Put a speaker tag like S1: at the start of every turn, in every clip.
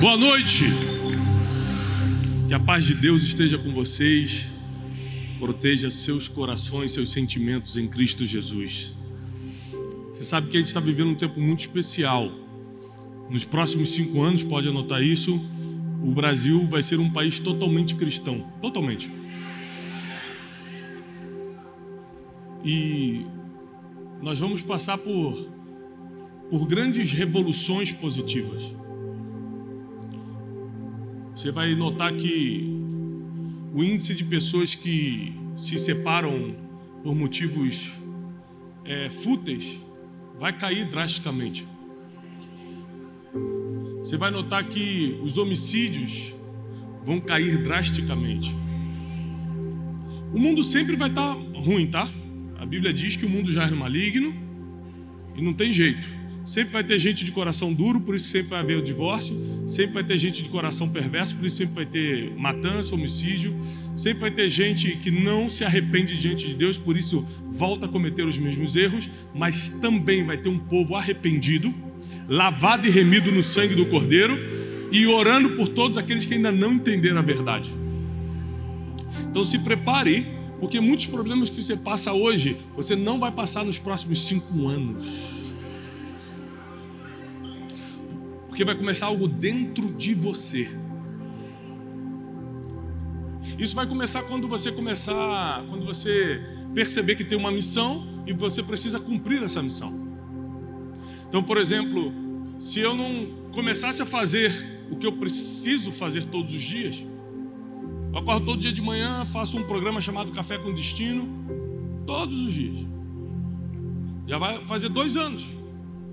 S1: Boa noite. Que a paz de Deus esteja com vocês. Proteja seus corações, seus sentimentos em Cristo Jesus. Você sabe que a gente está vivendo um tempo muito especial. Nos próximos cinco anos, pode anotar isso, o Brasil vai ser um país totalmente cristão. Totalmente. E nós vamos passar por, por grandes revoluções positivas. Você vai notar que o índice de pessoas que se separam por motivos é, fúteis vai cair drasticamente. Você vai notar que os homicídios vão cair drasticamente. O mundo sempre vai estar ruim, tá? A Bíblia diz que o mundo já é maligno e não tem jeito. Sempre vai ter gente de coração duro, por isso sempre vai haver o divórcio. Sempre vai ter gente de coração perverso, por isso sempre vai ter matança, homicídio. Sempre vai ter gente que não se arrepende diante de Deus, por isso volta a cometer os mesmos erros. Mas também vai ter um povo arrependido, lavado e remido no sangue do Cordeiro e orando por todos aqueles que ainda não entenderam a verdade. Então se prepare, porque muitos problemas que você passa hoje, você não vai passar nos próximos cinco anos. Porque vai começar algo dentro de você. Isso vai começar quando você começar, quando você perceber que tem uma missão e você precisa cumprir essa missão. Então, por exemplo, se eu não começasse a fazer o que eu preciso fazer todos os dias, eu acordo todo dia de manhã, faço um programa chamado Café com Destino, todos os dias. Já vai fazer dois anos.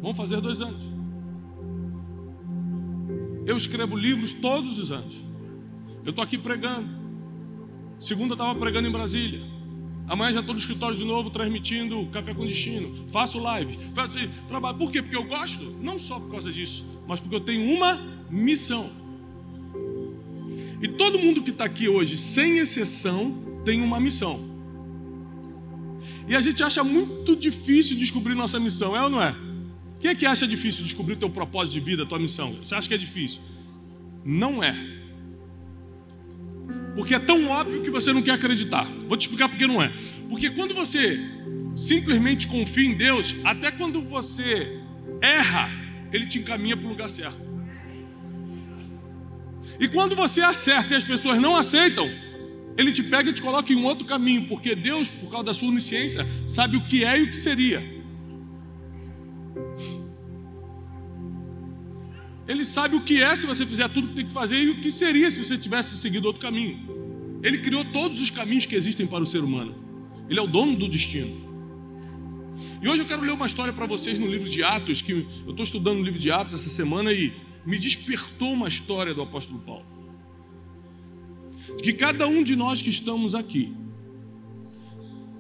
S1: Vamos fazer dois anos. Eu escrevo livros todos os anos. Eu estou aqui pregando. Segunda estava pregando em Brasília. Amanhã já estou no escritório de novo, transmitindo Café com Destino. Faço lives, faço trabalho. Por quê? Porque eu gosto? Não só por causa disso, mas porque eu tenho uma missão. E todo mundo que está aqui hoje, sem exceção, tem uma missão. E a gente acha muito difícil descobrir nossa missão, é ou não é? Quem é que acha difícil descobrir o teu propósito de vida, a tua missão? Você acha que é difícil? Não é. Porque é tão óbvio que você não quer acreditar. Vou te explicar por que não é. Porque quando você simplesmente confia em Deus, até quando você erra, Ele te encaminha para o lugar certo. E quando você acerta e as pessoas não aceitam, Ele te pega e te coloca em um outro caminho, porque Deus, por causa da sua onisciência, sabe o que é e o que seria. Ele sabe o que é se você fizer tudo o que tem que fazer e o que seria se você tivesse seguido outro caminho. Ele criou todos os caminhos que existem para o ser humano. Ele é o dono do destino. E hoje eu quero ler uma história para vocês no livro de Atos, que eu estou estudando o livro de Atos essa semana e me despertou uma história do apóstolo Paulo. Que cada um de nós que estamos aqui,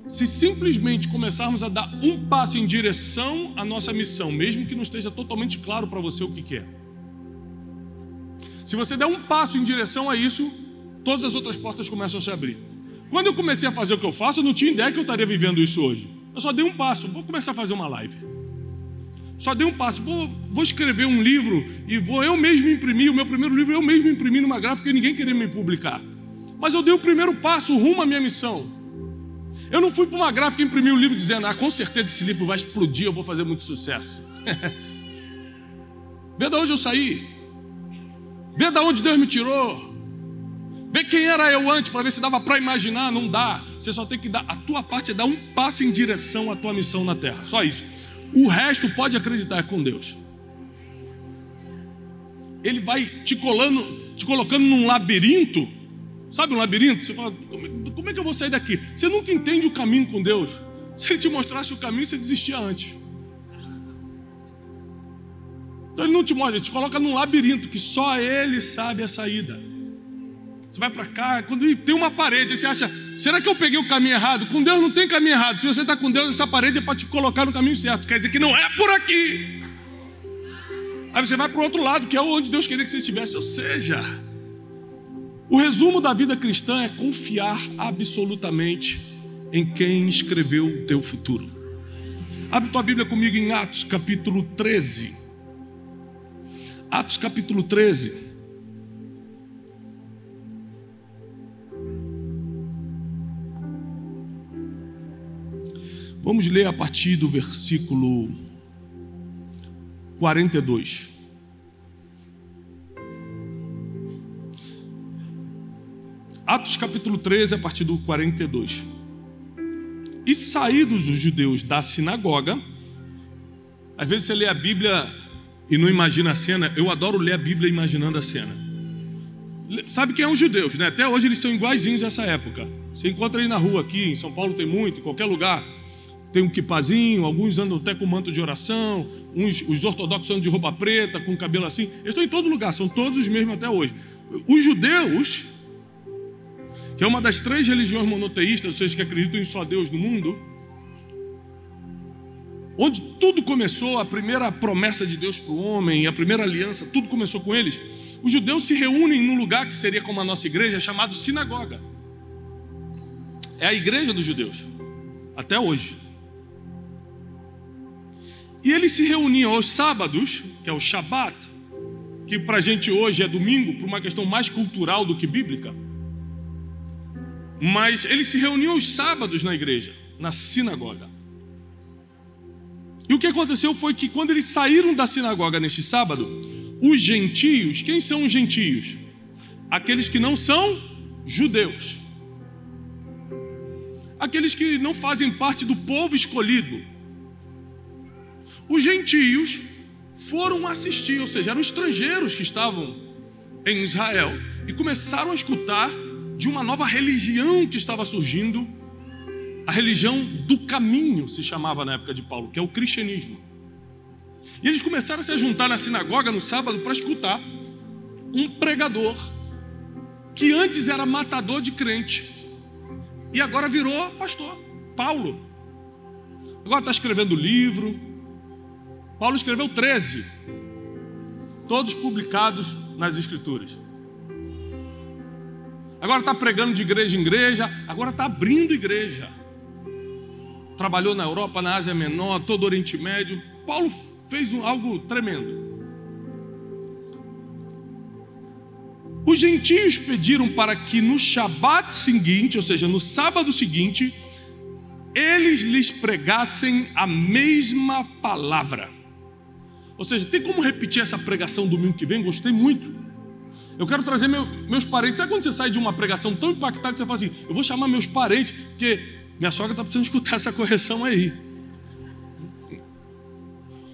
S1: se simplesmente começarmos a dar um passo em direção à nossa missão, mesmo que não esteja totalmente claro para você o que quer, é, se você der um passo em direção a isso, todas as outras portas começam a se abrir. Quando eu comecei a fazer o que eu faço, eu não tinha ideia que eu estaria vivendo isso hoje. Eu só dei um passo, vou começar a fazer uma live. Só dei um passo, vou, vou escrever um livro e vou eu mesmo imprimir. O meu primeiro livro eu mesmo imprimi numa gráfica e ninguém queria me publicar. Mas eu dei o primeiro passo rumo à minha missão. Eu não fui para uma gráfica imprimir um livro dizendo, ah, com certeza esse livro vai explodir, eu vou fazer muito sucesso. Vê de onde eu saí. Vê da onde Deus me tirou. Vê quem era eu antes para ver se dava para imaginar. Não dá. Você só tem que dar. A tua parte é dar um passo em direção à tua missão na terra. Só isso. O resto pode acreditar é com Deus. Ele vai te colando, te colocando num labirinto. Sabe um labirinto? Você fala, como é que eu vou sair daqui? Você nunca entende o caminho com Deus. Se ele te mostrasse o caminho, você desistia antes. Então ele não te mostra, ele te coloca num labirinto que só ele sabe a saída. Você vai para cá, quando tem uma parede, você acha, será que eu peguei o caminho errado? Com Deus não tem caminho errado. Se você está com Deus, essa parede é para te colocar no caminho certo. Quer dizer que não é por aqui. Aí você vai para o outro lado, que é onde Deus queria que você estivesse. Ou seja, o resumo da vida cristã é confiar absolutamente em quem escreveu o teu futuro. Abre tua Bíblia comigo em Atos capítulo 13. Atos capítulo 13. Vamos ler a partir do versículo 42. Atos capítulo 13, a partir do 42. E saídos os judeus da sinagoga, às vezes você lê a Bíblia e não imagina a cena, eu adoro ler a Bíblia imaginando a cena. Sabe quem é os judeus, né? Até hoje eles são iguaizinhos dessa época. Você encontra aí na rua aqui, em São Paulo tem muito, em qualquer lugar. Tem um quipazinho, alguns andam até com manto de oração, uns, os ortodoxos andam de roupa preta, com cabelo assim. Eles estão em todo lugar, são todos os mesmos até hoje. Os judeus, que é uma das três religiões monoteístas, seja, que acreditam em só Deus no mundo, onde tudo começou, a primeira promessa de Deus para o homem, a primeira aliança, tudo começou com eles. Os judeus se reúnem num lugar que seria como a nossa igreja, chamado sinagoga. É a igreja dos judeus, até hoje. E eles se reuniam aos sábados, que é o Shabat, que para a gente hoje é domingo, por uma questão mais cultural do que bíblica. Mas eles se reuniam aos sábados na igreja, na sinagoga. E o que aconteceu foi que quando eles saíram da sinagoga neste sábado, os gentios, quem são os gentios? Aqueles que não são judeus. Aqueles que não fazem parte do povo escolhido. Os gentios foram assistir, ou seja, eram estrangeiros que estavam em Israel e começaram a escutar de uma nova religião que estava surgindo, a religião do caminho se chamava na época de Paulo, que é o cristianismo. E eles começaram a se juntar na sinagoga no sábado para escutar um pregador que antes era matador de crente e agora virou pastor, Paulo. Agora está escrevendo livro. Paulo escreveu 13, todos publicados nas Escrituras. Agora está pregando de igreja em igreja, agora está abrindo igreja. Trabalhou na Europa, na Ásia Menor, todo o Oriente Médio. Paulo fez algo tremendo. Os gentios pediram para que no Shabat seguinte, ou seja, no sábado seguinte, eles lhes pregassem a mesma palavra. Ou seja, tem como repetir essa pregação domingo que vem? Gostei muito. Eu quero trazer meu, meus parentes. Sabe quando você sai de uma pregação tão impactante você fala assim: eu vou chamar meus parentes, porque minha sogra está precisando escutar essa correção aí.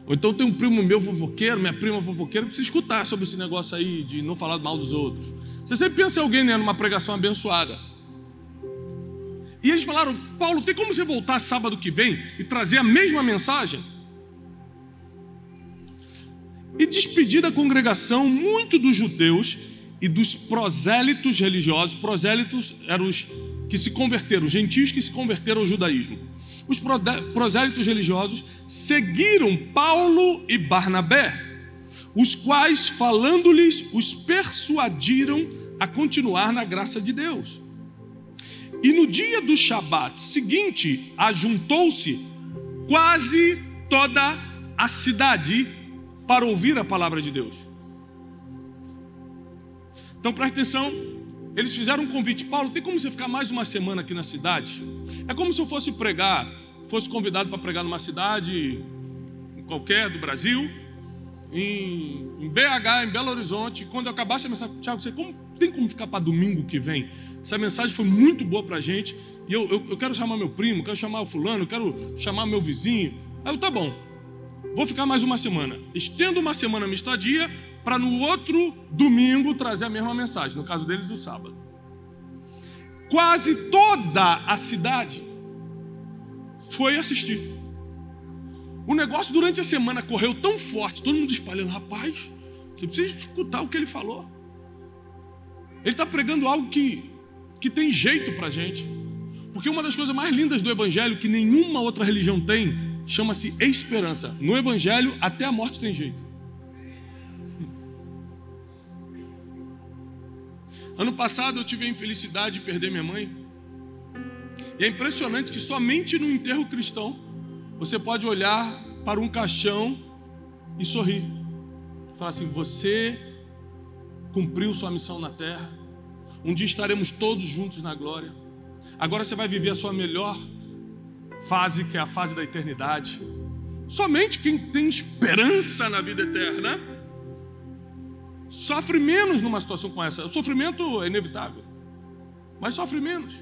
S1: Ou então tem um primo meu fofoqueiro, minha prima fofoqueira, precisa escutar sobre esse negócio aí de não falar mal dos outros. Você sempre pensa em alguém né, numa pregação abençoada. E eles falaram: Paulo, tem como você voltar sábado que vem e trazer a mesma mensagem? E despedir da congregação, muito dos judeus e dos prosélitos religiosos. Prosélitos eram os que se converteram, gentios que se converteram ao judaísmo. Os prosélitos religiosos seguiram Paulo e Barnabé, os quais, falando-lhes, os persuadiram a continuar na graça de Deus. E no dia do Shabat seguinte, ajuntou-se quase toda a cidade para ouvir a palavra de Deus. Então preste atenção, eles fizeram um convite, Paulo, tem como você ficar mais uma semana aqui na cidade? É como se eu fosse pregar, fosse convidado para pregar numa cidade qualquer do Brasil, em, em, BH, em Belo Horizonte. Quando eu acabasse a mensagem, Tiago, você como, tem como ficar para domingo que vem? Essa mensagem foi muito boa para a gente. E eu, eu, eu, quero chamar meu primo, quero chamar o fulano, quero chamar meu vizinho. Aí eu, tá bom, vou ficar mais uma semana. Estendo uma semana minha estadia, para no outro domingo trazer a mesma mensagem, no caso deles, o sábado. Quase toda a cidade foi assistir. O negócio durante a semana correu tão forte, todo mundo espalhando, rapaz, você precisa escutar o que ele falou. Ele está pregando algo que, que tem jeito para gente. Porque uma das coisas mais lindas do Evangelho, que nenhuma outra religião tem, chama-se esperança. No Evangelho, até a morte tem jeito. Ano passado eu tive a infelicidade de perder minha mãe. E é impressionante que somente no enterro cristão você pode olhar para um caixão e sorrir. Falar assim: você cumpriu sua missão na terra. Um dia estaremos todos juntos na glória. Agora você vai viver a sua melhor fase que é a fase da eternidade. Somente quem tem esperança na vida eterna sofre menos numa situação como essa. O sofrimento é inevitável, mas sofre menos.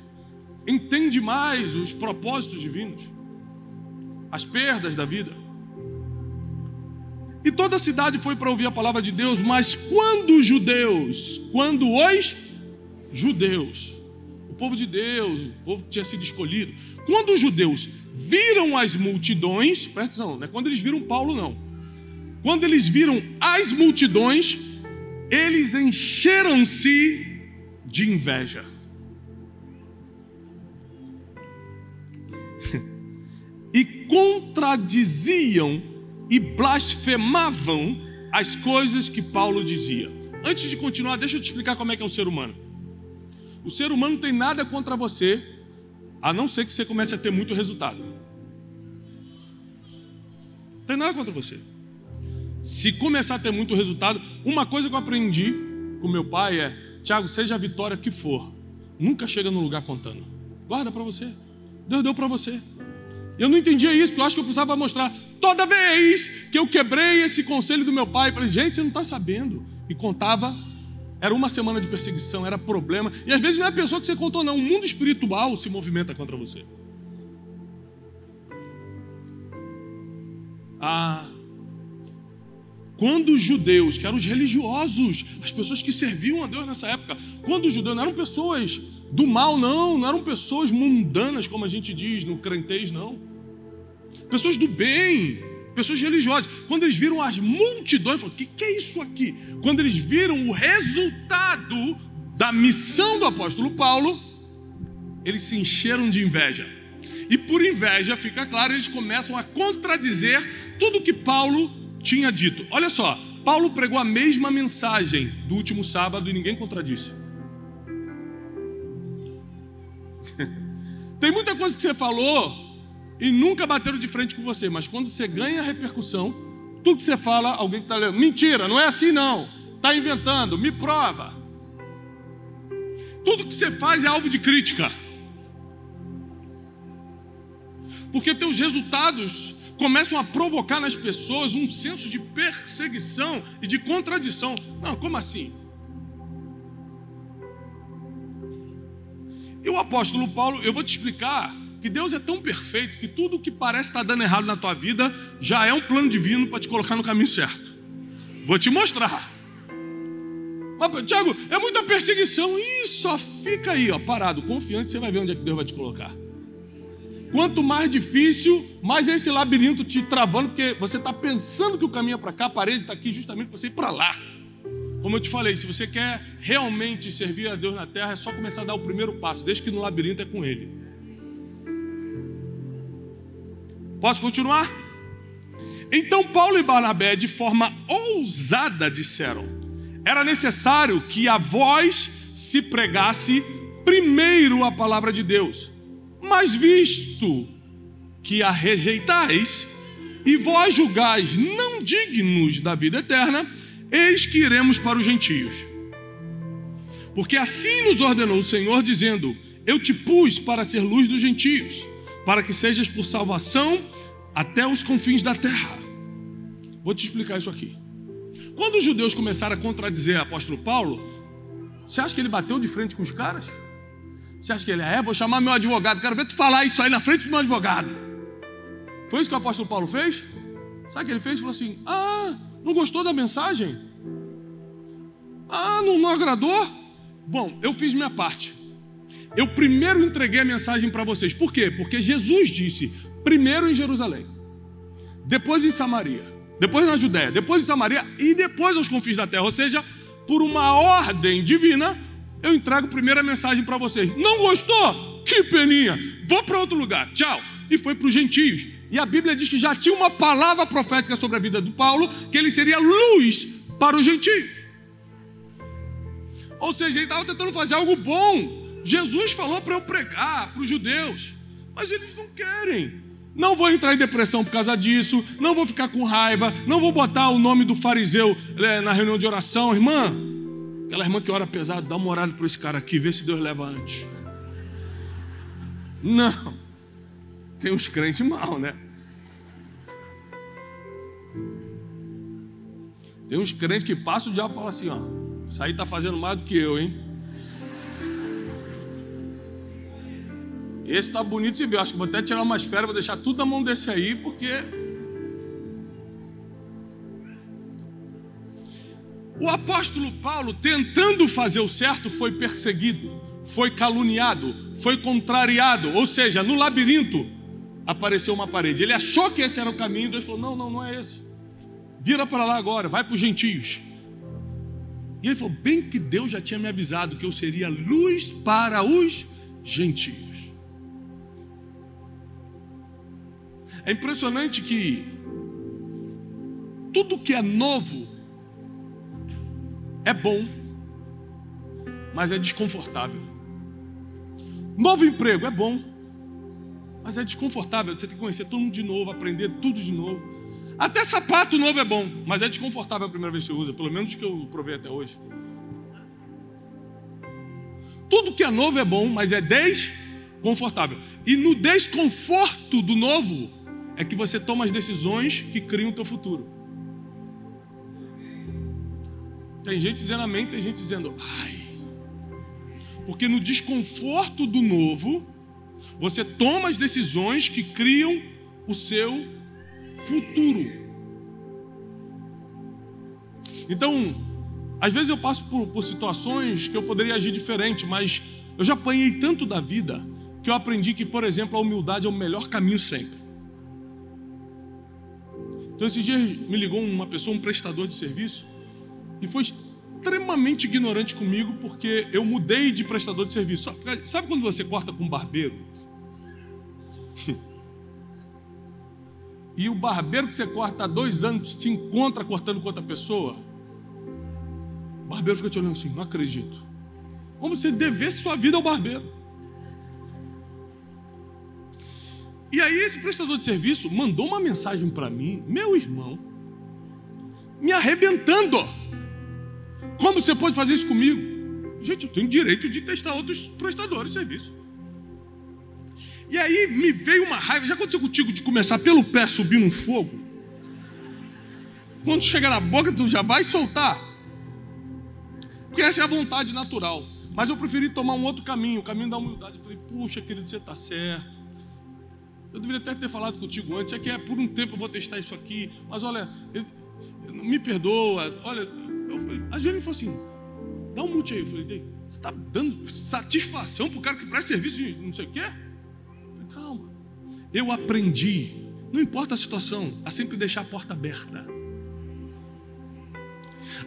S1: Entende mais os propósitos divinos, as perdas da vida. E toda a cidade foi para ouvir a palavra de Deus, mas quando os judeus, quando os judeus, o povo de Deus, o povo que tinha sido escolhido, quando os judeus viram as multidões, presta atenção, não é quando eles viram Paulo, não. Quando eles viram as multidões, eles encheram-se de inveja. e contradiziam e blasfemavam as coisas que Paulo dizia. Antes de continuar, deixa eu te explicar como é que é o ser humano. O ser humano não tem nada contra você, a não ser que você comece a ter muito resultado. Não tem nada contra você. Se começar a ter muito resultado, uma coisa que eu aprendi com meu pai é: Tiago, seja a vitória que for, nunca chega no lugar contando. Guarda para você. Deus deu para você. Eu não entendia isso, porque eu acho que eu precisava mostrar. Toda vez que eu quebrei esse conselho do meu pai, falei, gente, você não está sabendo. E contava, era uma semana de perseguição, era problema. E às vezes não é a pessoa que você contou, não. O mundo espiritual se movimenta contra você. Ah, quando os judeus, que eram os religiosos, as pessoas que serviam a Deus nessa época, quando os judeus não eram pessoas do mal, não, não eram pessoas mundanas, como a gente diz no crentez, não. Pessoas do bem, pessoas religiosas. Quando eles viram as multidões, falaram: o que, que é isso aqui? Quando eles viram o resultado da missão do apóstolo Paulo, eles se encheram de inveja. E por inveja, fica claro, eles começam a contradizer tudo que Paulo tinha dito. Olha só, Paulo pregou a mesma mensagem do último sábado e ninguém contradisse. Tem muita coisa que você falou e nunca bateram de frente com você, mas quando você ganha repercussão, tudo que você fala, alguém está lendo, mentira, não é assim não, está inventando, me prova. Tudo que você faz é alvo de crítica. Porque teus resultados começam a provocar nas pessoas um senso de perseguição e de contradição. Não, como assim? E o apóstolo Paulo, eu vou te explicar que Deus é tão perfeito que tudo que parece estar dando errado na tua vida já é um plano divino para te colocar no caminho certo. Vou te mostrar. Mas, Tiago, é muita perseguição. Só fica aí, ó, parado, confiante, você vai ver onde é que Deus vai te colocar. Quanto mais difícil, mais é esse labirinto te travando, porque você está pensando que o caminho é para cá, a parede está aqui justamente para você ir para lá. Como eu te falei, se você quer realmente servir a Deus na terra, é só começar a dar o primeiro passo, desde que no labirinto é com Ele. Posso continuar? Então Paulo e Barnabé, de forma ousada, disseram: era necessário que a voz se pregasse primeiro a palavra de Deus mas visto que a rejeitais, e vós julgais não dignos da vida eterna, eis que iremos para os gentios. Porque assim nos ordenou o Senhor, dizendo: Eu te pus para ser luz dos gentios, para que sejas por salvação até os confins da terra. Vou te explicar isso aqui. Quando os judeus começaram a contradizer o apóstolo Paulo, você acha que ele bateu de frente com os caras? Você acha que ele é? Vou chamar meu advogado. Quero ver tu falar isso aí na frente do meu advogado. Foi isso que o apóstolo Paulo fez? Sabe o que ele fez? Ele falou assim: Ah, não gostou da mensagem? Ah, não, não agradou? Bom, eu fiz minha parte. Eu primeiro entreguei a mensagem para vocês. Por quê? Porque Jesus disse: primeiro em Jerusalém, depois em Samaria, depois na Judéia, depois em Samaria e depois aos confins da terra. Ou seja, por uma ordem divina, eu entrego a primeira mensagem para vocês. Não gostou? Que peninha. Vou para outro lugar. Tchau. E foi para os gentios. E a Bíblia diz que já tinha uma palavra profética sobre a vida do Paulo, que ele seria luz para os gentios. Ou seja, ele estava tentando fazer algo bom. Jesus falou para eu pregar para os judeus, mas eles não querem. Não vou entrar em depressão por causa disso, não vou ficar com raiva, não vou botar o nome do fariseu é, na reunião de oração, irmã. Aquela irmã que ora pesado, dá uma olhada para esse cara aqui, vê se Deus leva antes. Não. tem uns crentes mal, né? Tem uns crentes que passam o diabo e falam assim, ó, isso aí tá fazendo mais do que eu, hein? Esse tá bonito de ver. Acho que vou até tirar umas férias, vou deixar tudo na mão desse aí, porque. O apóstolo Paulo, tentando fazer o certo, foi perseguido, foi caluniado, foi contrariado. Ou seja, no labirinto apareceu uma parede. Ele achou que esse era o caminho, Deus falou: Não, não, não é esse. Vira para lá agora, vai para os gentios. E ele falou: Bem que Deus já tinha me avisado que eu seria luz para os gentios. É impressionante que tudo que é novo é bom, mas é desconfortável. Novo emprego é bom, mas é desconfortável. Você tem que conhecer todo mundo de novo, aprender tudo de novo. Até sapato novo é bom, mas é desconfortável a primeira vez que você usa, pelo menos que eu provei até hoje. Tudo que é novo é bom, mas é desconfortável. E no desconforto do novo, é que você toma as decisões que criam o teu futuro. Tem gente dizendo amém, tem gente dizendo ai. Porque no desconforto do novo, você toma as decisões que criam o seu futuro. Então, às vezes eu passo por, por situações que eu poderia agir diferente, mas eu já apanhei tanto da vida que eu aprendi que, por exemplo, a humildade é o melhor caminho sempre. Então, esses dias me ligou uma pessoa, um prestador de serviço, e foi extremamente ignorante comigo porque eu mudei de prestador de serviço. Sabe quando você corta com um barbeiro? e o barbeiro que você corta há dois anos te encontra cortando com outra pessoa? O barbeiro fica te olhando assim, não acredito. Como se devesse sua vida ao barbeiro. E aí esse prestador de serviço mandou uma mensagem para mim, meu irmão, me arrebentando. Como você pode fazer isso comigo? Gente, eu tenho direito de testar outros prestadores de serviço. E aí me veio uma raiva. Já aconteceu contigo de começar pelo pé subir num fogo? Quando chegar na boca, tu já vai soltar. Porque essa é a vontade natural. Mas eu preferi tomar um outro caminho, o caminho da humildade. Eu falei, puxa, querido, você está certo. Eu deveria até ter falado contigo antes, é que é por um tempo eu vou testar isso aqui, mas olha, eu, eu, me perdoa, olha, eu falei, a Jenny falou assim, dá um mute aí. Eu falei, você está dando satisfação para o cara que presta serviço de não sei o quê? Falei, calma. Eu aprendi, não importa a situação, a sempre deixar a porta aberta.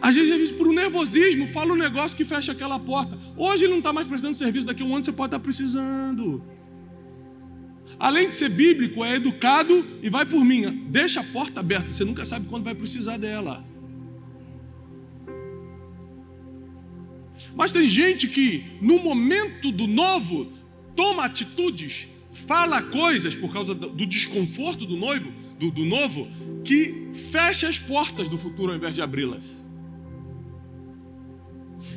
S1: Às vezes, a gente, por um nervosismo, fala um negócio que fecha aquela porta. Hoje ele não está mais prestando serviço, daqui a um ano você pode estar precisando além de ser bíblico, é educado e vai por mim. Deixa a porta aberta, você nunca sabe quando vai precisar dela. Mas tem gente que, no momento do novo, toma atitudes, fala coisas por causa do desconforto do noivo, do, do novo, que fecha as portas do futuro ao invés de abri-las.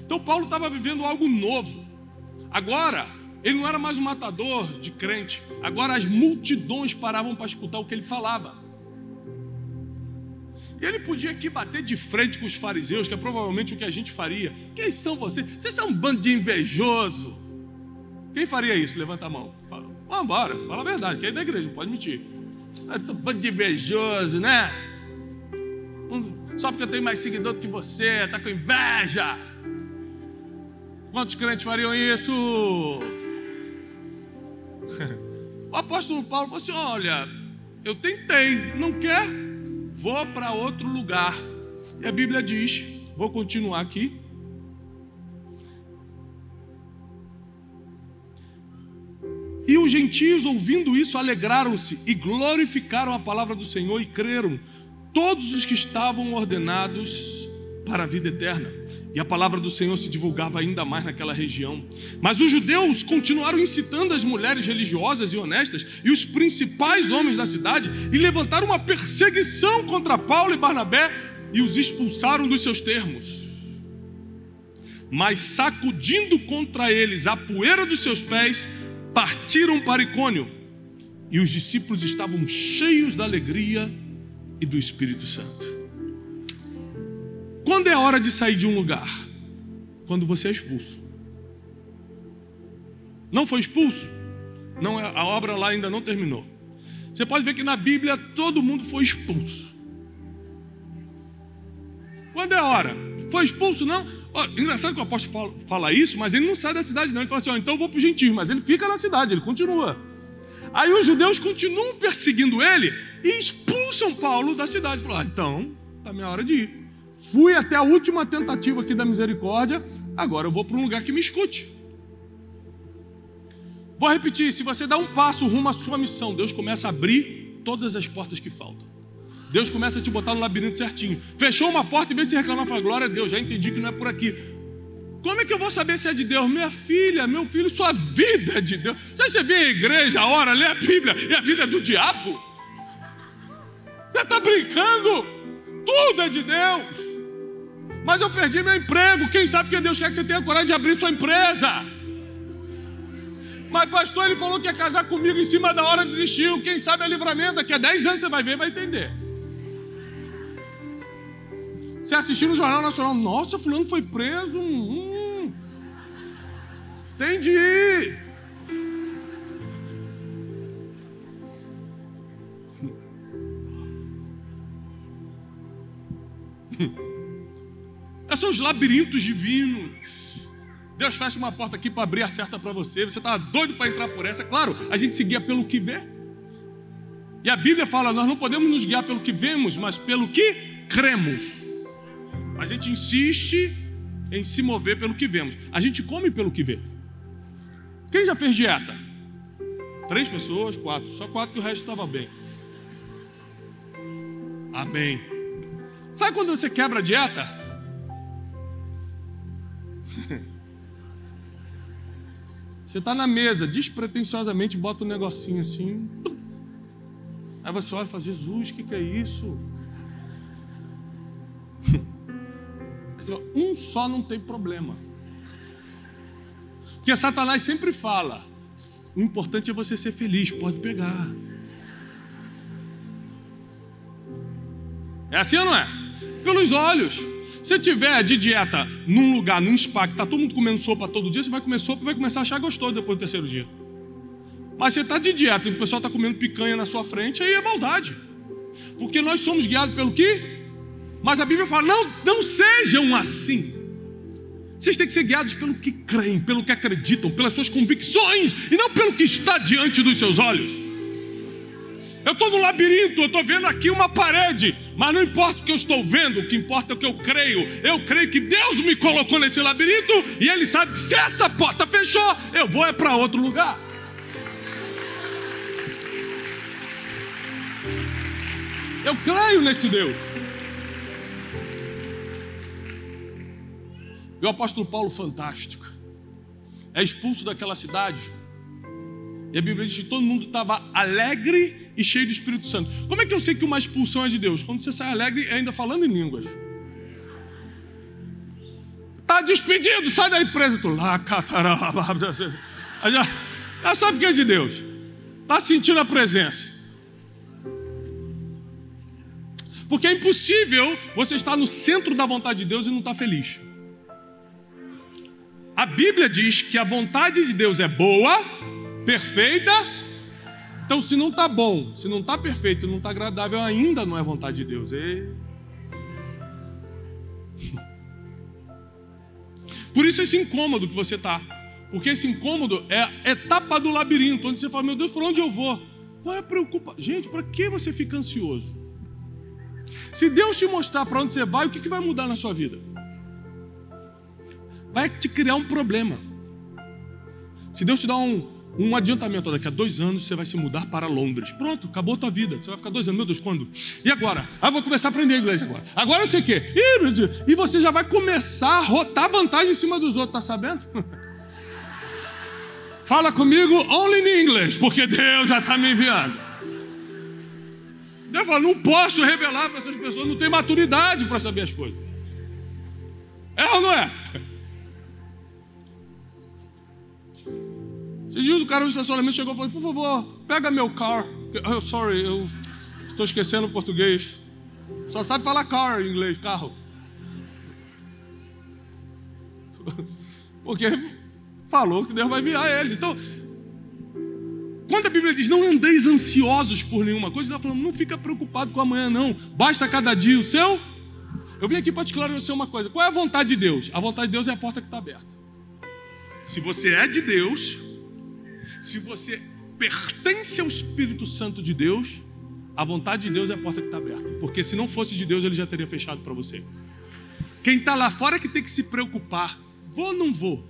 S1: Então Paulo estava vivendo algo novo. Agora, ele não era mais um matador de crente. Agora as multidões paravam para escutar o que ele falava. E ele podia aqui bater de frente com os fariseus, que é provavelmente o que a gente faria. Quem são vocês? Vocês são um bando de invejoso. Quem faria isso? Levanta a mão. Fala, vamos embora, fala a verdade, que é da igreja, não pode mentir. É um bando de invejoso, né? Só porque eu tenho mais seguidor do que você, tá com inveja. Quantos crentes fariam isso? O apóstolo Paulo falou assim: Olha, eu tentei, não quer? Vou para outro lugar. E a Bíblia diz: Vou continuar aqui. E os gentios, ouvindo isso, alegraram-se e glorificaram a palavra do Senhor e creram, todos os que estavam ordenados para a vida eterna. E a palavra do Senhor se divulgava ainda mais naquela região. Mas os judeus continuaram incitando as mulheres religiosas e honestas e os principais homens da cidade e levantaram uma perseguição contra Paulo e Barnabé e os expulsaram dos seus termos. Mas sacudindo contra eles a poeira dos seus pés, partiram para Icônio. e os discípulos estavam cheios da alegria e do Espírito Santo. Quando é hora de sair de um lugar? Quando você é expulso. Não foi expulso? Não, a obra lá ainda não terminou. Você pode ver que na Bíblia todo mundo foi expulso. Quando é hora? Foi expulso, não? Oh, engraçado que o apóstolo fala, isso, mas ele não sai da cidade, não. Ele fala assim: oh, então eu vou para o gentio, mas ele fica na cidade, ele continua. Aí os judeus continuam perseguindo ele e expulsam Paulo da cidade. Falou: ah, então, está minha hora de ir. Fui até a última tentativa aqui da misericórdia, agora eu vou para um lugar que me escute. Vou repetir: se você dá um passo rumo à sua missão, Deus começa a abrir todas as portas que faltam. Deus começa a te botar no labirinto certinho. Fechou uma porta, em vez de reclamar, fala: Glória a Deus, já entendi que não é por aqui. Como é que eu vou saber se é de Deus? Minha filha, meu filho, sua vida é de Deus. Você vem à igreja, ora, lê a Bíblia e a vida é do diabo? Você está brincando? Tudo é de Deus. Mas eu perdi meu emprego. Quem sabe que Deus quer que você tenha coragem de abrir sua empresa? Mas, pastor, ele falou que ia casar comigo em cima da hora, desistiu. Quem sabe é livramento. Daqui a 10 anos você vai ver vai entender. Você assistiu no Jornal Nacional, nossa, fulano foi preso. Hum, entendi. Esses são os labirintos divinos. Deus fecha uma porta aqui para abrir a certa para você. Você está doido para entrar por essa. Claro, a gente se guia pelo que vê. E a Bíblia fala: nós não podemos nos guiar pelo que vemos, mas pelo que cremos. A gente insiste em se mover pelo que vemos. A gente come pelo que vê. Quem já fez dieta? Três pessoas, quatro. Só quatro que o resto estava bem. Amém. Sabe quando você quebra a dieta? Você está na mesa, despretensiosamente bota um negocinho assim. Aí você olha e fala: Jesus, o que, que é isso? Um só não tem problema. Porque Satanás sempre fala: o importante é você ser feliz, pode pegar. É assim ou não é? Pelos olhos. Se tiver de dieta num lugar, num spa, que está todo mundo comendo sopa todo dia, você vai comer sopa e vai começar a achar gostoso depois do terceiro dia. Mas você está de dieta e o pessoal está comendo picanha na sua frente, aí é maldade. Porque nós somos guiados pelo quê? Mas a Bíblia fala: não, não sejam assim. Vocês têm que ser guiados pelo que creem, pelo que acreditam, pelas suas convicções, e não pelo que está diante dos seus olhos. Eu estou no labirinto, eu estou vendo aqui uma parede, mas não importa o que eu estou vendo, o que importa é o que eu creio. Eu creio que Deus me colocou nesse labirinto e Ele sabe que se essa porta fechou, eu vou é para outro lugar. Eu creio nesse Deus. E o apóstolo Paulo, fantástico, é expulso daquela cidade e a Bíblia diz que todo mundo estava alegre e cheio do Espírito Santo. Como é que eu sei que uma expulsão é de Deus? Quando você sai alegre e ainda falando em línguas. Está despedido, sai da empresa. Tu lá, já, já sabe que é de Deus. Está sentindo a presença. Porque é impossível você estar no centro da vontade de Deus e não estar feliz. A Bíblia diz que a vontade de Deus é boa, perfeita. Então, se não está bom, se não está perfeito, não está agradável, ainda não é vontade de Deus. E... Por isso esse incômodo que você está. Porque esse incômodo é a etapa do labirinto, onde você fala, meu Deus, por onde eu vou? Qual é a preocupação? Gente, para que você fica ansioso? Se Deus te mostrar para onde você vai, o que, que vai mudar na sua vida? Vai te criar um problema. Se Deus te dá um, um adiantamento, daqui a dois anos você vai se mudar para Londres. Pronto, acabou a tua vida. Você vai ficar dois anos, meu Deus, quando? E agora? Ah, vou começar a aprender inglês agora. Agora eu sei o quê. E, você já vai começar a rotar vantagem em cima dos outros, tá sabendo? Fala comigo only in English, porque Deus já está me enviando. Deus fala, não posso revelar para essas pessoas, não tem maturidade para saber as coisas. É ou não é? Esses dias o cara no estacionamento chegou e falou: Por favor, pega meu car. Oh, sorry, eu estou esquecendo o português. Só sabe falar car em inglês, carro. Porque falou que Deus vai enviar ele. Então, quando a Bíblia diz não andeis ansiosos por nenhuma coisa, está falando não fica preocupado com amanhã, não. Basta cada dia o seu. Eu vim aqui para te esclarecer uma coisa. Qual é a vontade de Deus? A vontade de Deus é a porta que está aberta. Se você é de Deus, se você pertence ao Espírito Santo de Deus, a vontade de Deus é a porta que está aberta. Porque se não fosse de Deus, ele já teria fechado para você. Quem está lá fora é que tem que se preocupar. Vou ou não vou?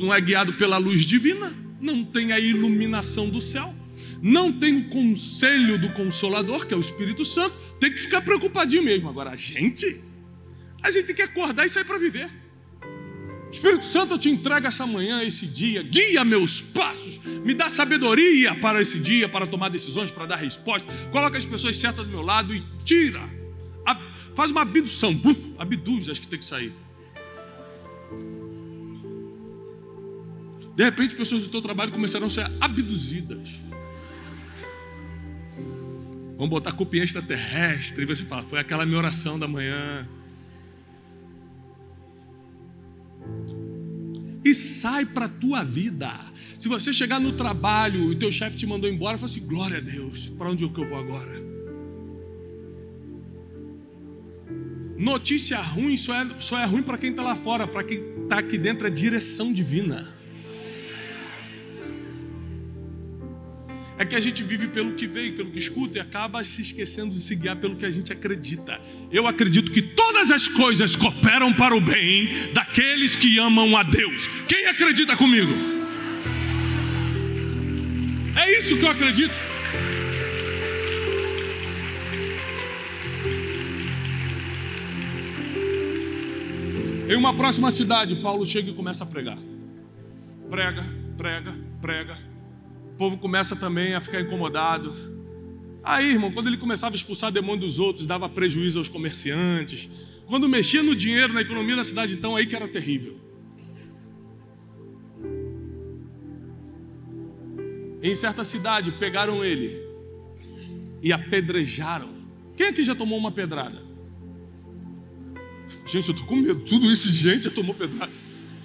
S1: Não é guiado pela luz divina não tem a iluminação do céu, não tem o conselho do Consolador, que é o Espírito Santo, tem que ficar preocupadinho mesmo. Agora, a gente, a gente tem que acordar e sair para viver. Espírito Santo, eu te entrego essa manhã, esse dia, guia meus passos, me dá sabedoria para esse dia, para tomar decisões, para dar resposta. Coloca as pessoas certas do meu lado e tira, faz uma abdução, abduz as que tem que sair. De repente, pessoas do teu trabalho começaram a ser abduzidas. Vamos botar culpa extraterrestre. E você fala, foi aquela minha oração da manhã. E sai para a tua vida. Se você chegar no trabalho e teu chefe te mandou embora, fala assim: glória a Deus, para onde é que eu vou agora? Notícia ruim só é, só é ruim para quem está lá fora, para quem está aqui dentro é direção divina. É que a gente vive pelo que vê, pelo que escuta e acaba se esquecendo de se guiar pelo que a gente acredita. Eu acredito que todas as coisas cooperam para o bem daqueles que amam a Deus. Quem acredita comigo? É isso que eu acredito. Em uma próxima cidade, Paulo chega e começa a pregar. Prega, prega, prega o povo começa também a ficar incomodado. Aí, irmão, quando ele começava a expulsar demônio dos outros, dava prejuízo aos comerciantes. Quando mexia no dinheiro, na economia da cidade, então, aí que era terrível. Em certa cidade, pegaram ele e apedrejaram. Quem aqui já tomou uma pedrada? Gente, eu estou com medo. Tudo isso gente já tomou pedrada.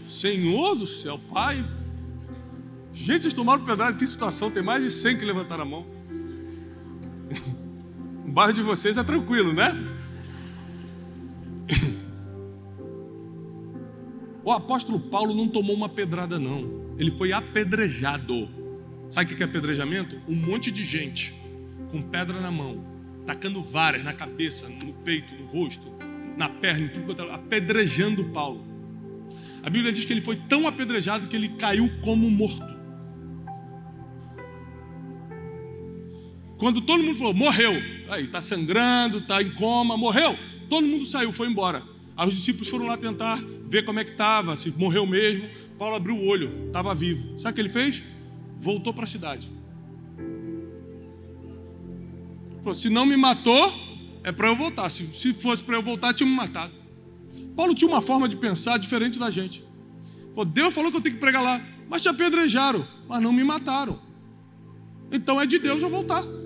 S1: Senhor do céu, Pai, Gente, vocês tomaram pedrada, que situação, tem mais de 100 que levantaram a mão. O bairro de vocês é tranquilo, né? O apóstolo Paulo não tomou uma pedrada, não. Ele foi apedrejado. Sabe o que é apedrejamento? Um monte de gente com pedra na mão, tacando varas na cabeça, no peito, no rosto, na perna, em tudo, é apedrejando Paulo. A Bíblia diz que ele foi tão apedrejado que ele caiu como morto. Quando todo mundo falou, morreu, aí está sangrando, está em coma, morreu, todo mundo saiu, foi embora. Aí os discípulos foram lá tentar ver como é que estava, se morreu mesmo. Paulo abriu o olho, estava vivo. Sabe o que ele fez? Voltou para a cidade. Falou: se não me matou, é para eu voltar. Se, se fosse para eu voltar, tinha me matado. Paulo tinha uma forma de pensar diferente da gente. Falou, Deus falou que eu tenho que pregar lá, mas te apedrejaram, mas não me mataram. Então é de Deus eu voltar.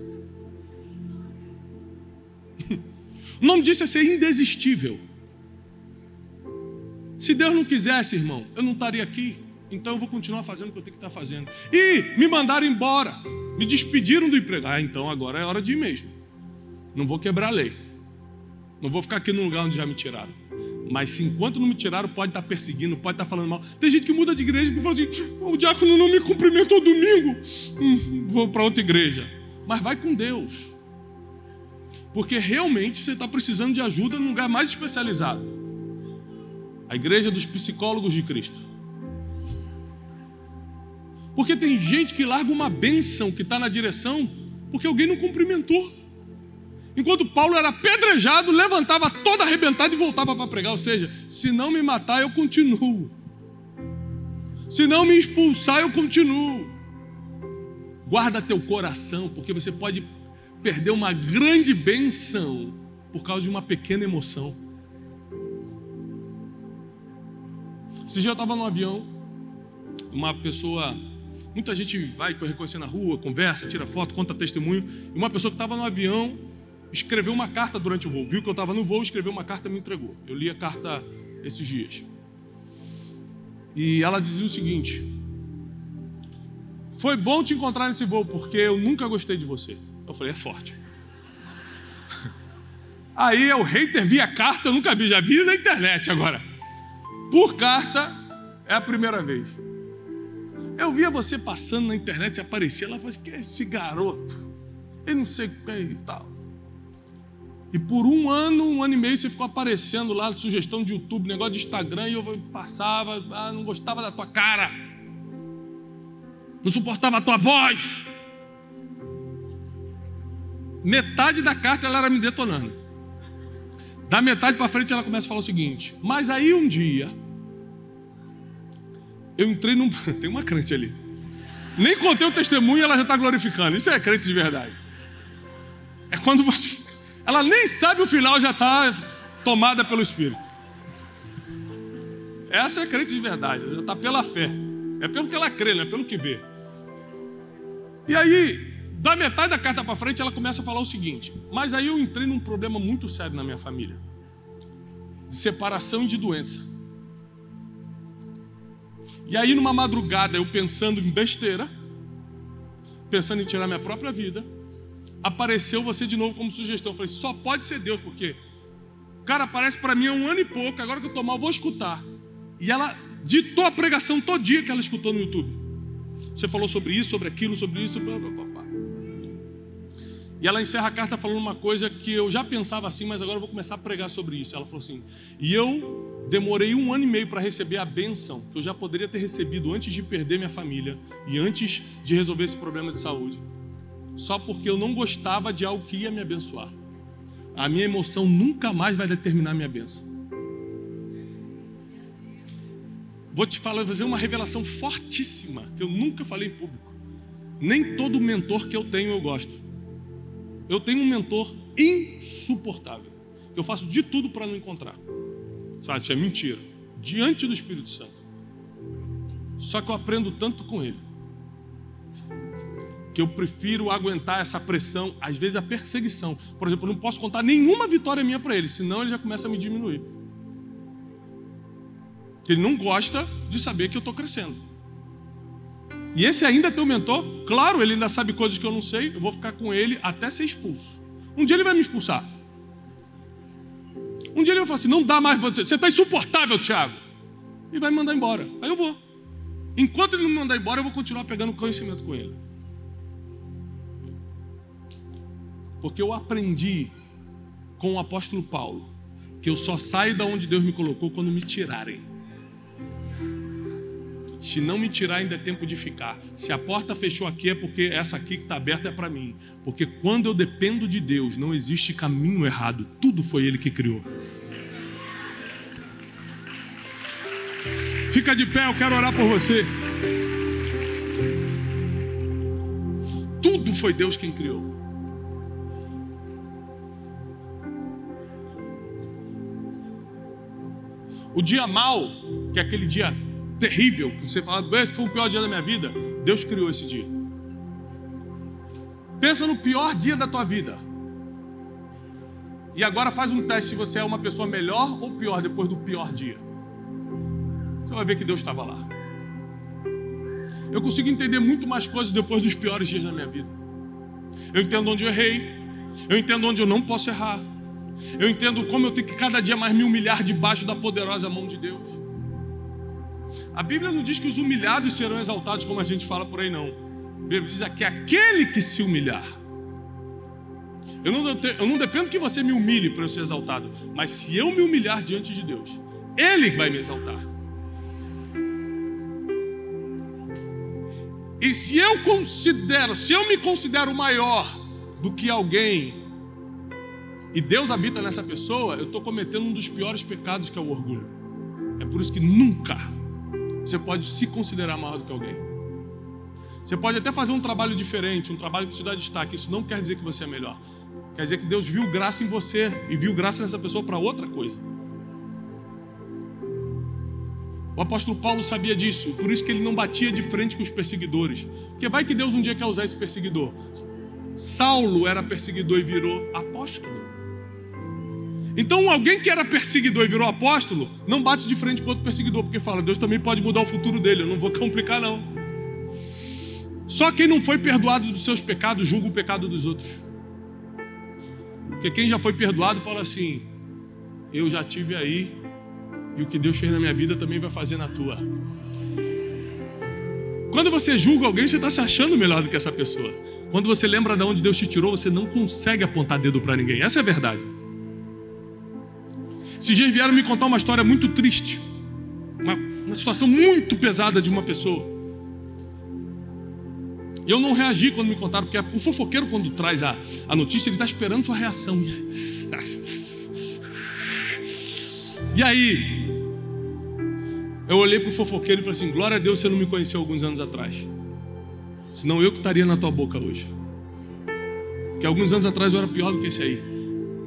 S1: O nome disso é ser indesistível. Se Deus não quisesse, irmão, eu não estaria aqui. Então eu vou continuar fazendo o que eu tenho que estar fazendo. E me mandaram embora. Me despediram do emprego. Ah, então agora é hora de ir mesmo. Não vou quebrar a lei. Não vou ficar aqui no lugar onde já me tiraram. Mas se enquanto não me tiraram, pode estar perseguindo, pode estar falando mal. Tem gente que muda de igreja e fala assim: o diácono não me cumprimentou domingo. Hum, vou para outra igreja. Mas vai com Deus. Porque realmente você está precisando de ajuda num lugar mais especializado a igreja dos psicólogos de Cristo. Porque tem gente que larga uma bênção que está na direção porque alguém não cumprimentou. Enquanto Paulo era apedrejado, levantava todo arrebentado e voltava para pregar. Ou seja, se não me matar, eu continuo. Se não me expulsar, eu continuo. Guarda teu coração, porque você pode perdeu uma grande benção por causa de uma pequena emoção. Esse dia eu estava no avião uma pessoa. Muita gente vai reconhecer na rua, conversa, tira foto, conta testemunho. E uma pessoa que estava no avião escreveu uma carta durante o voo. Viu que eu estava no voo, escreveu uma carta e me entregou. Eu li a carta esses dias. E ela dizia o seguinte: Foi bom te encontrar nesse voo, porque eu nunca gostei de você. Eu falei: É forte. Aí o hater via carta, eu nunca vi, já vi na internet agora. Por carta, é a primeira vez. Eu via você passando na internet aparecia, falou: assim, que é esse garoto? Eu não sei o que é e tal. E por um ano, um ano e meio, você ficou aparecendo lá, sugestão de YouTube, negócio de Instagram, e eu passava, ah, não gostava da tua cara, não suportava a tua voz. Metade da carta ela era me detonando. Da metade para frente ela começa a falar o seguinte: Mas aí um dia, eu entrei num. Tem uma crente ali. Nem contei o testemunho e ela já está glorificando. Isso é crente de verdade. É quando você. Ela nem sabe o final, já está tomada pelo Espírito. Essa é crente de verdade, já está pela fé. É pelo que ela crê, não é pelo que vê. E aí, da metade da carta para frente, ela começa a falar o seguinte: Mas aí eu entrei num problema muito sério na minha família de separação e de doença. E aí, numa madrugada, eu pensando em besteira, pensando em tirar minha própria vida, apareceu você de novo como sugestão. Eu falei, só pode ser Deus, porque, cara, aparece para mim há um ano e pouco, agora que eu estou mal, vou escutar. E ela ditou a pregação todo dia que ela escutou no YouTube. Você falou sobre isso, sobre aquilo, sobre isso, blá, blá, blá. E ela encerra a carta falando uma coisa que eu já pensava assim, mas agora eu vou começar a pregar sobre isso. Ela falou assim: E eu demorei um ano e meio para receber a bênção que eu já poderia ter recebido antes de perder minha família e antes de resolver esse problema de saúde, só porque eu não gostava de algo que ia me abençoar. A minha emoção nunca mais vai determinar minha bênção. Vou te falar, fazer uma revelação fortíssima que eu nunca falei em público. Nem todo mentor que eu tenho eu gosto. Eu tenho um mentor insuportável. Eu faço de tudo para não encontrar. Sabe, é mentira. Diante do Espírito Santo. Só que eu aprendo tanto com ele. Que eu prefiro aguentar essa pressão, às vezes a perseguição. Por exemplo, eu não posso contar nenhuma vitória minha para ele, senão ele já começa a me diminuir. Ele não gosta de saber que eu estou crescendo. E esse ainda é teu mentor? Claro, ele ainda sabe coisas que eu não sei. Eu vou ficar com ele até ser expulso. Um dia ele vai me expulsar. Um dia ele vai falar assim: não dá mais você, está insuportável, Tiago. E vai me mandar embora. Aí eu vou. Enquanto ele não me mandar embora, eu vou continuar pegando conhecimento com ele. Porque eu aprendi com o apóstolo Paulo que eu só saio da onde Deus me colocou quando me tirarem. Se não me tirar, ainda é tempo de ficar. Se a porta fechou aqui, é porque essa aqui que está aberta é para mim. Porque quando eu dependo de Deus, não existe caminho errado. Tudo foi Ele que criou. Fica de pé, eu quero orar por você. Tudo foi Deus quem criou. O dia mal, que é aquele dia terrível, que você fala, esse foi o pior dia da minha vida. Deus criou esse dia. Pensa no pior dia da tua vida. E agora faz um teste se você é uma pessoa melhor ou pior depois do pior dia. Você vai ver que Deus estava lá. Eu consigo entender muito mais coisas depois dos piores dias da minha vida. Eu entendo onde eu errei. Eu entendo onde eu não posso errar. Eu entendo como eu tenho que cada dia mais me humilhar debaixo da poderosa mão de Deus. A Bíblia não diz que os humilhados serão exaltados, como a gente fala por aí, não. A Bíblia diz aqui: aquele que se humilhar. Eu não, eu não dependo que você me humilhe para eu ser exaltado, mas se eu me humilhar diante de Deus, Ele vai me exaltar. E se eu considero, se eu me considero maior do que alguém, e Deus habita nessa pessoa, eu estou cometendo um dos piores pecados que é o orgulho. É por isso que nunca você pode se considerar maior do que alguém. Você pode até fazer um trabalho diferente, um trabalho que te dá destaque. Isso não quer dizer que você é melhor. Quer dizer que Deus viu graça em você e viu graça nessa pessoa para outra coisa. O apóstolo Paulo sabia disso, por isso que ele não batia de frente com os perseguidores. Porque vai que Deus um dia quer usar esse perseguidor. Saulo era perseguidor e virou apóstolo. Então, alguém que era perseguidor e virou apóstolo, não bate de frente com outro perseguidor, porque fala: Deus também pode mudar o futuro dele, eu não vou complicar, não. Só quem não foi perdoado dos seus pecados julga o pecado dos outros. Porque quem já foi perdoado fala assim: Eu já tive aí, e o que Deus fez na minha vida também vai fazer na tua. Quando você julga alguém, você está se achando melhor do que essa pessoa. Quando você lembra de onde Deus te tirou, você não consegue apontar dedo para ninguém. Essa é a verdade. Esses dias vieram me contar uma história muito triste. Uma, uma situação muito pesada de uma pessoa. E eu não reagi quando me contaram, porque o fofoqueiro, quando traz a, a notícia, ele está esperando sua reação. E aí, eu olhei para o fofoqueiro e falei assim: Glória a Deus, você não me conheceu alguns anos atrás. Senão eu que estaria na tua boca hoje. Porque alguns anos atrás eu era pior do que esse aí.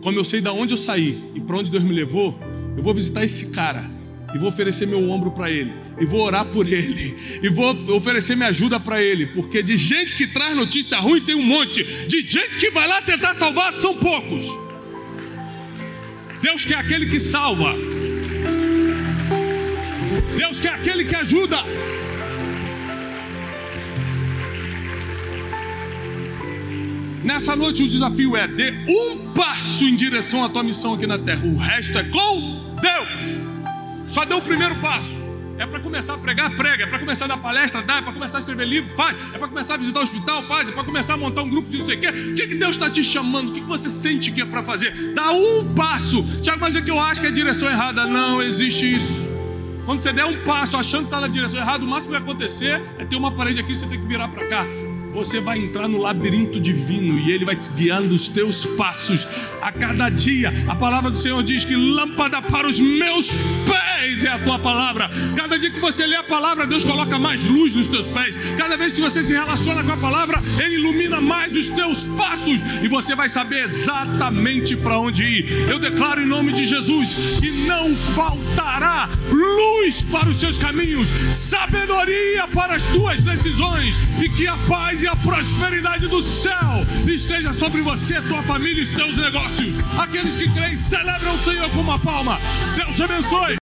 S1: Como eu sei de onde eu saí e para onde Deus me levou, eu vou visitar esse cara e vou oferecer meu ombro para ele e vou orar por ele e vou oferecer minha ajuda para ele, porque de gente que traz notícia ruim tem um monte, de gente que vai lá tentar salvar são poucos. Deus quer aquele que salva. Deus quer aquele que ajuda. Nessa noite o desafio é dê um passo em direção à tua missão aqui na terra. O resto é com Deus. Só dê o primeiro passo. É para começar a pregar, prega. É para começar a dar palestra, dá. É para começar a escrever livro, faz. É para começar a visitar o hospital, faz. É para começar a montar um grupo de não sei o quê. O que, que Deus está te chamando? O que, que você sente que é para fazer? Dá um passo. Tiago, mas é que eu acho que é a direção errada. Não existe isso. Quando você der um passo achando que está na direção errada, o máximo que vai acontecer é ter uma parede aqui e você tem que virar para cá você vai entrar no labirinto divino e ele vai te guiando os teus passos a cada dia. A palavra do Senhor diz que lâmpada para os meus é a tua palavra. Cada dia que você lê a palavra, Deus coloca mais luz nos teus pés. Cada vez que você se relaciona com a palavra, ele ilumina mais os teus passos e você vai saber exatamente para onde ir. Eu declaro em nome de Jesus que não faltará luz para os seus caminhos, sabedoria para as tuas decisões e que a paz e a prosperidade do céu esteja sobre você, tua família e os teus negócios. Aqueles que creem, celebram o Senhor com uma palma. Deus abençoe.